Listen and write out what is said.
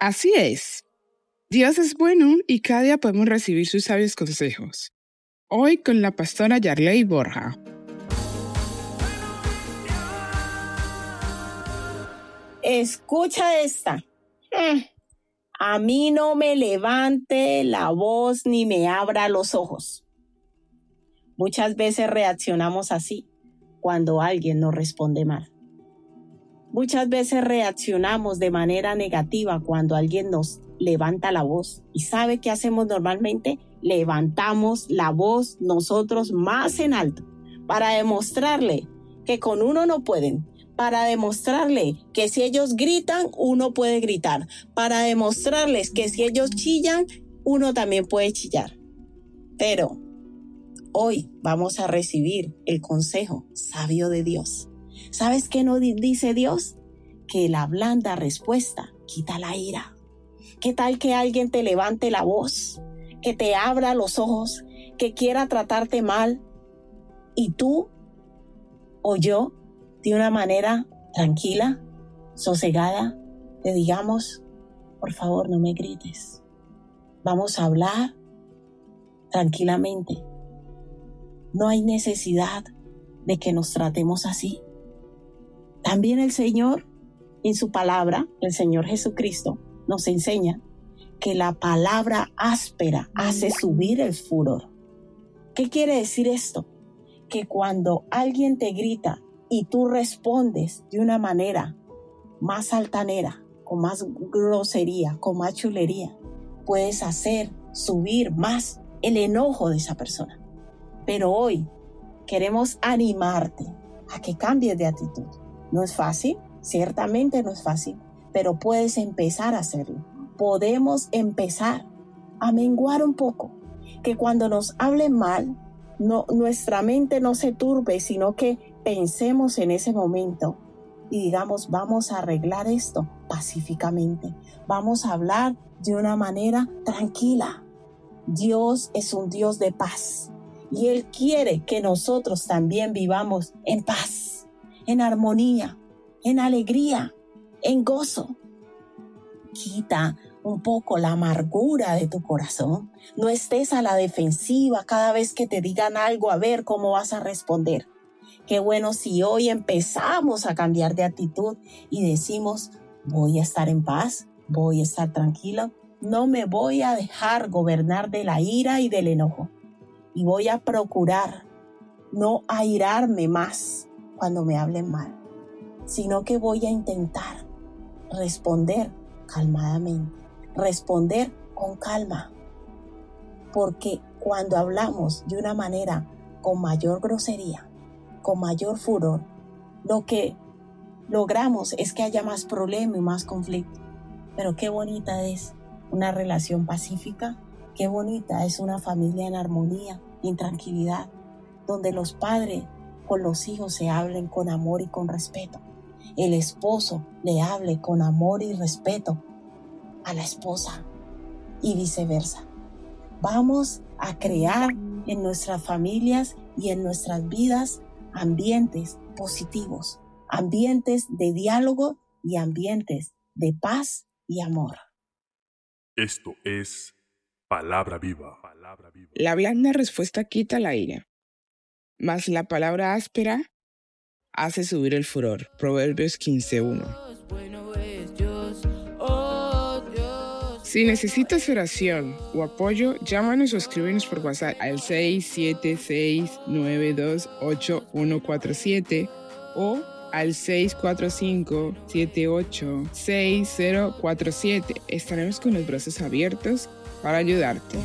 Así es. Dios es bueno y cada día podemos recibir sus sabios consejos. Hoy con la pastora Yarley Borja. Escucha esta. Mm. A mí no me levante la voz ni me abra los ojos. Muchas veces reaccionamos así cuando alguien nos responde mal. Muchas veces reaccionamos de manera negativa cuando alguien nos levanta la voz. ¿Y sabe qué hacemos normalmente? Levantamos la voz nosotros más en alto para demostrarle que con uno no pueden, para demostrarle que si ellos gritan, uno puede gritar, para demostrarles que si ellos chillan, uno también puede chillar. Pero hoy vamos a recibir el consejo sabio de Dios ¿Sabes qué no dice Dios? Que la blanda respuesta quita la ira. ¿Qué tal que alguien te levante la voz, que te abra los ojos, que quiera tratarte mal y tú o yo de una manera tranquila, sosegada, le digamos, por favor no me grites. Vamos a hablar tranquilamente. No hay necesidad de que nos tratemos así. También el Señor, en su palabra, el Señor Jesucristo, nos enseña que la palabra áspera hace subir el furor. ¿Qué quiere decir esto? Que cuando alguien te grita y tú respondes de una manera más altanera, con más grosería, con más chulería, puedes hacer subir más el enojo de esa persona. Pero hoy queremos animarte a que cambies de actitud no es fácil, ciertamente no es fácil, pero puedes empezar a hacerlo. Podemos empezar a menguar un poco, que cuando nos hablen mal, nuestra mente no se turbe, sino que pensemos en ese momento y digamos, vamos a arreglar esto pacíficamente, vamos a hablar de una manera tranquila. Dios es un Dios de paz y Él quiere que nosotros también vivamos en paz en armonía, en alegría, en gozo. Quita un poco la amargura de tu corazón. No estés a la defensiva cada vez que te digan algo a ver cómo vas a responder. Qué bueno si hoy empezamos a cambiar de actitud y decimos, voy a estar en paz, voy a estar tranquilo, no me voy a dejar gobernar de la ira y del enojo. Y voy a procurar no airarme más, cuando me hablen mal, sino que voy a intentar responder calmadamente, responder con calma, porque cuando hablamos de una manera con mayor grosería, con mayor furor, lo que logramos es que haya más problema y más conflicto. Pero qué bonita es una relación pacífica, qué bonita es una familia en armonía en tranquilidad, donde los padres con los hijos se hablen con amor y con respeto. El esposo le hable con amor y respeto a la esposa y viceversa. Vamos a crear en nuestras familias y en nuestras vidas ambientes positivos, ambientes de diálogo y ambientes de paz y amor. Esto es palabra viva. La blanda respuesta quita la ira mas la palabra áspera hace subir el furor. Proverbios 15.1. Si necesitas oración o apoyo, llámanos o escríbenos por WhatsApp al 676928147 o al 645-786047. Estaremos con los brazos abiertos para ayudarte.